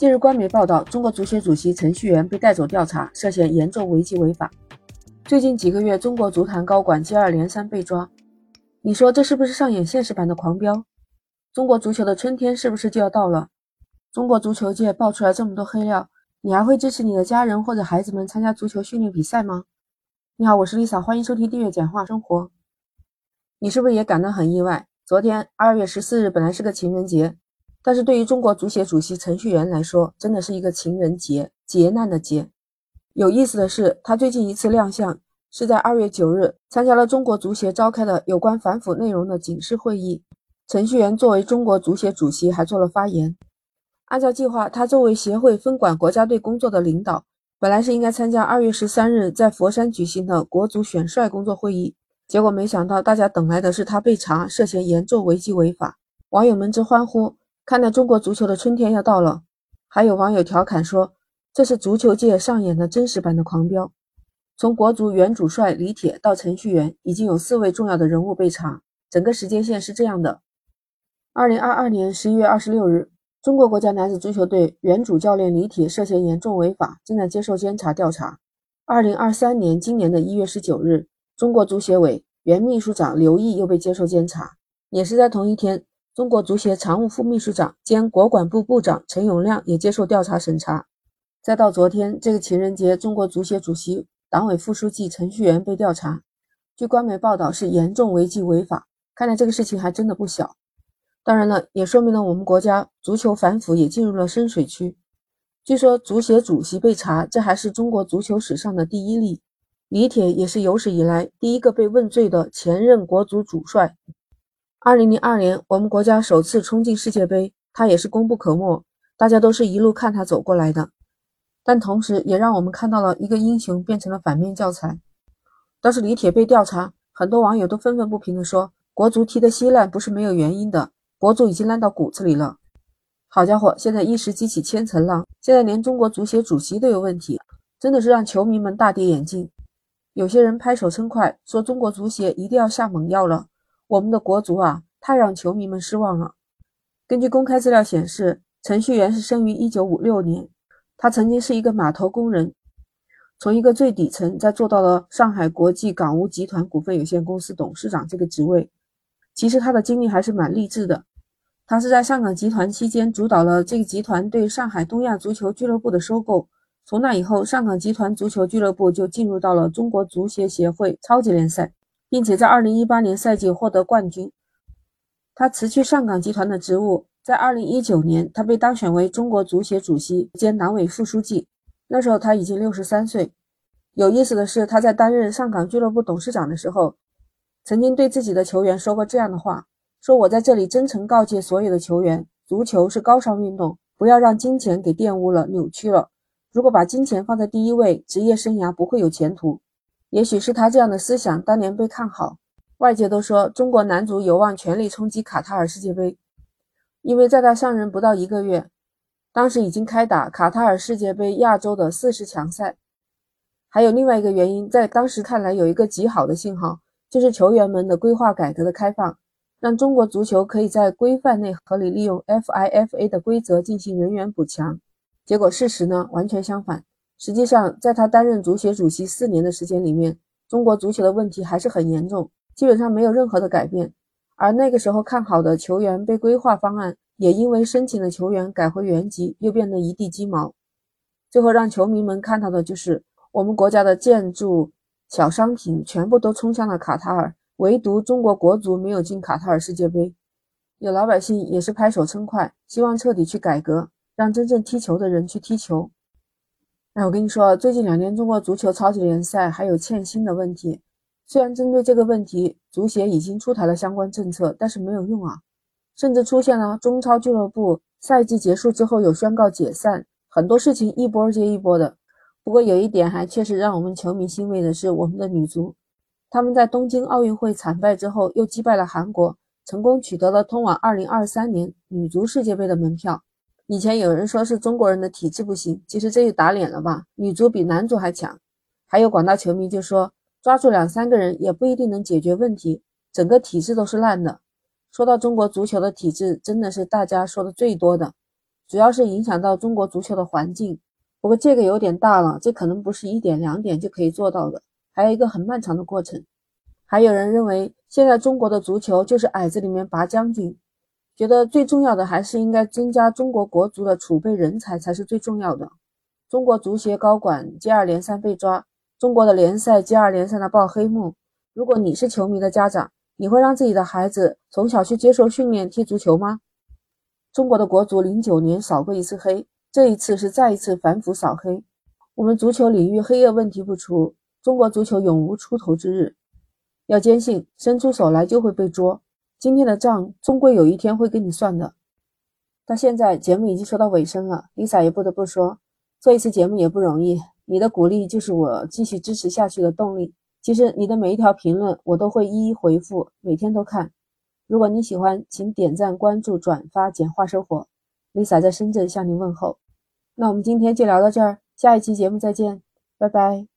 近日，官媒报道，中国足协主席程序员被带走调查，涉嫌严重违纪违法。最近几个月，中国足坛高管接二连三被抓，你说这是不是上演现实版的狂飙？中国足球的春天是不是就要到了？中国足球界爆出来这么多黑料，你还会支持你的家人或者孩子们参加足球训练比赛吗？你好，我是 Lisa，欢迎收听订阅简化生活。你是不是也感到很意外？昨天二月十四日本来是个情人节，但是对于中国足协主席程序员来说，真的是一个情人节，劫难的劫。有意思的是，他最近一次亮相是在二月九日参加了中国足协召开的有关反腐内容的警示会议。程序员作为中国足协主席，还做了发言。按照计划，他作为协会分管国家队工作的领导。本来是应该参加二月十三日在佛山举行的国足选帅工作会议，结果没想到大家等来的是他被查涉嫌严重违纪违法，网友们之欢呼，看来中国足球的春天要到了。还有网友调侃说，这是足球界上演的真实版的狂飙。从国足原主帅李铁到程序员，已经有四位重要的人物被查，整个时间线是这样的：二零二二年十一月二十六日。中国国家男子足球队原主教练李铁涉嫌严重违法，正在接受监察调查。二零二三年今年的一月十九日，中国足协委原秘书长刘毅又被接受监察。也是在同一天，中国足协常务副秘书长兼国管部部长陈永亮也接受调查审查。再到昨天这个情人节，中国足协主席、党委副书记程序员被调查，据官媒报道是严重违纪违法。看来这个事情还真的不小。当然了，也说明了我们国家足球反腐也进入了深水区。据说足协主席被查，这还是中国足球史上的第一例。李铁也是有史以来第一个被问罪的前任国足主帅。二零零二年，我们国家首次冲进世界杯，他也是功不可没，大家都是一路看他走过来的。但同时也让我们看到了一个英雄变成了反面教材。当时李铁被调查，很多网友都愤愤不平地说：“国足踢得稀烂不是没有原因的。”国足已经烂到骨子里了，好家伙，现在一时激起千层浪，现在连中国足协主席都有问题，真的是让球迷们大跌眼镜。有些人拍手称快，说中国足协一定要下猛药了，我们的国足啊，太让球迷们失望了。根据公开资料显示，程序员是生于一九五六年，他曾经是一个码头工人，从一个最底层，再做到了上海国际港务集团股份有限公司董事长这个职位。其实他的经历还是蛮励志的。他是在上港集团期间主导了这个集团对上海东亚足球俱乐部的收购。从那以后，上港集团足球俱乐部就进入到了中国足协协会超级联赛，并且在2018年赛季获得冠军。他辞去上港集团的职务，在2019年，他被当选为中国足协主席兼党委副书记。那时候他已经63岁。有意思的是，他在担任上港俱乐部董事长的时候，曾经对自己的球员说过这样的话。说：“我在这里真诚告诫所有的球员，足球是高尚运动，不要让金钱给玷污了、扭曲了。如果把金钱放在第一位，职业生涯不会有前途。也许是他这样的思想当年被看好，外界都说中国男足有望全力冲击卡塔尔世界杯。因为在他上任不到一个月，当时已经开打卡塔尔世界杯亚洲的四十强赛。还有另外一个原因，在当时看来有一个极好的信号，就是球员们的规划改革的开放。”让中国足球可以在规范内合理利用 FIFA 的规则进行人员补强。结果事实呢完全相反。实际上，在他担任足协主席四年的时间里面，中国足球的问题还是很严重，基本上没有任何的改变。而那个时候看好的球员被规划方案，也因为申请的球员改回原籍，又变得一地鸡毛。最后让球迷们看到的就是我们国家的建筑、小商品全部都冲向了卡塔尔。唯独中国国足没有进卡塔尔世界杯，有老百姓也是拍手称快，希望彻底去改革，让真正踢球的人去踢球。我跟你说，最近两年中国足球超级联赛还有欠薪的问题。虽然针对这个问题，足协已经出台了相关政策，但是没有用啊，甚至出现了中超俱乐部赛季结束之后有宣告解散，很多事情一波接一波的。不过有一点还确实让我们球迷欣慰的是，我们的女足。他们在东京奥运会惨败之后，又击败了韩国，成功取得了通往2023年女足世界杯的门票。以前有人说是中国人的体质不行，其实这就打脸了吧？女足比男足还强。还有广大球迷就说，抓住两三个人也不一定能解决问题，整个体制都是烂的。说到中国足球的体制，真的是大家说的最多的。主要是影响到中国足球的环境。不过这个有点大了，这可能不是一点两点就可以做到的，还有一个很漫长的过程。还有人认为，现在中国的足球就是矮子里面拔将军，觉得最重要的还是应该增加中国国足的储备人才才是最重要的。中国足协高管接二连三被抓，中国的联赛接二连三的爆黑幕。如果你是球迷的家长，你会让自己的孩子从小去接受训练踢足球吗？中国的国足零九年扫过一次黑，这一次是再一次反腐扫黑。我们足球领域黑恶问题不除，中国足球永无出头之日。要坚信，伸出手来就会被捉。今天的账终归有一天会跟你算的。到现在节目已经说到尾声了，Lisa 也不得不说，做一次节目也不容易。你的鼓励就是我继续支持下去的动力。其实你的每一条评论我都会一一回复，每天都看。如果你喜欢，请点赞、关注、转发，简化生活。Lisa 在深圳向您问候。那我们今天就聊到这儿，下一期节目再见，拜拜。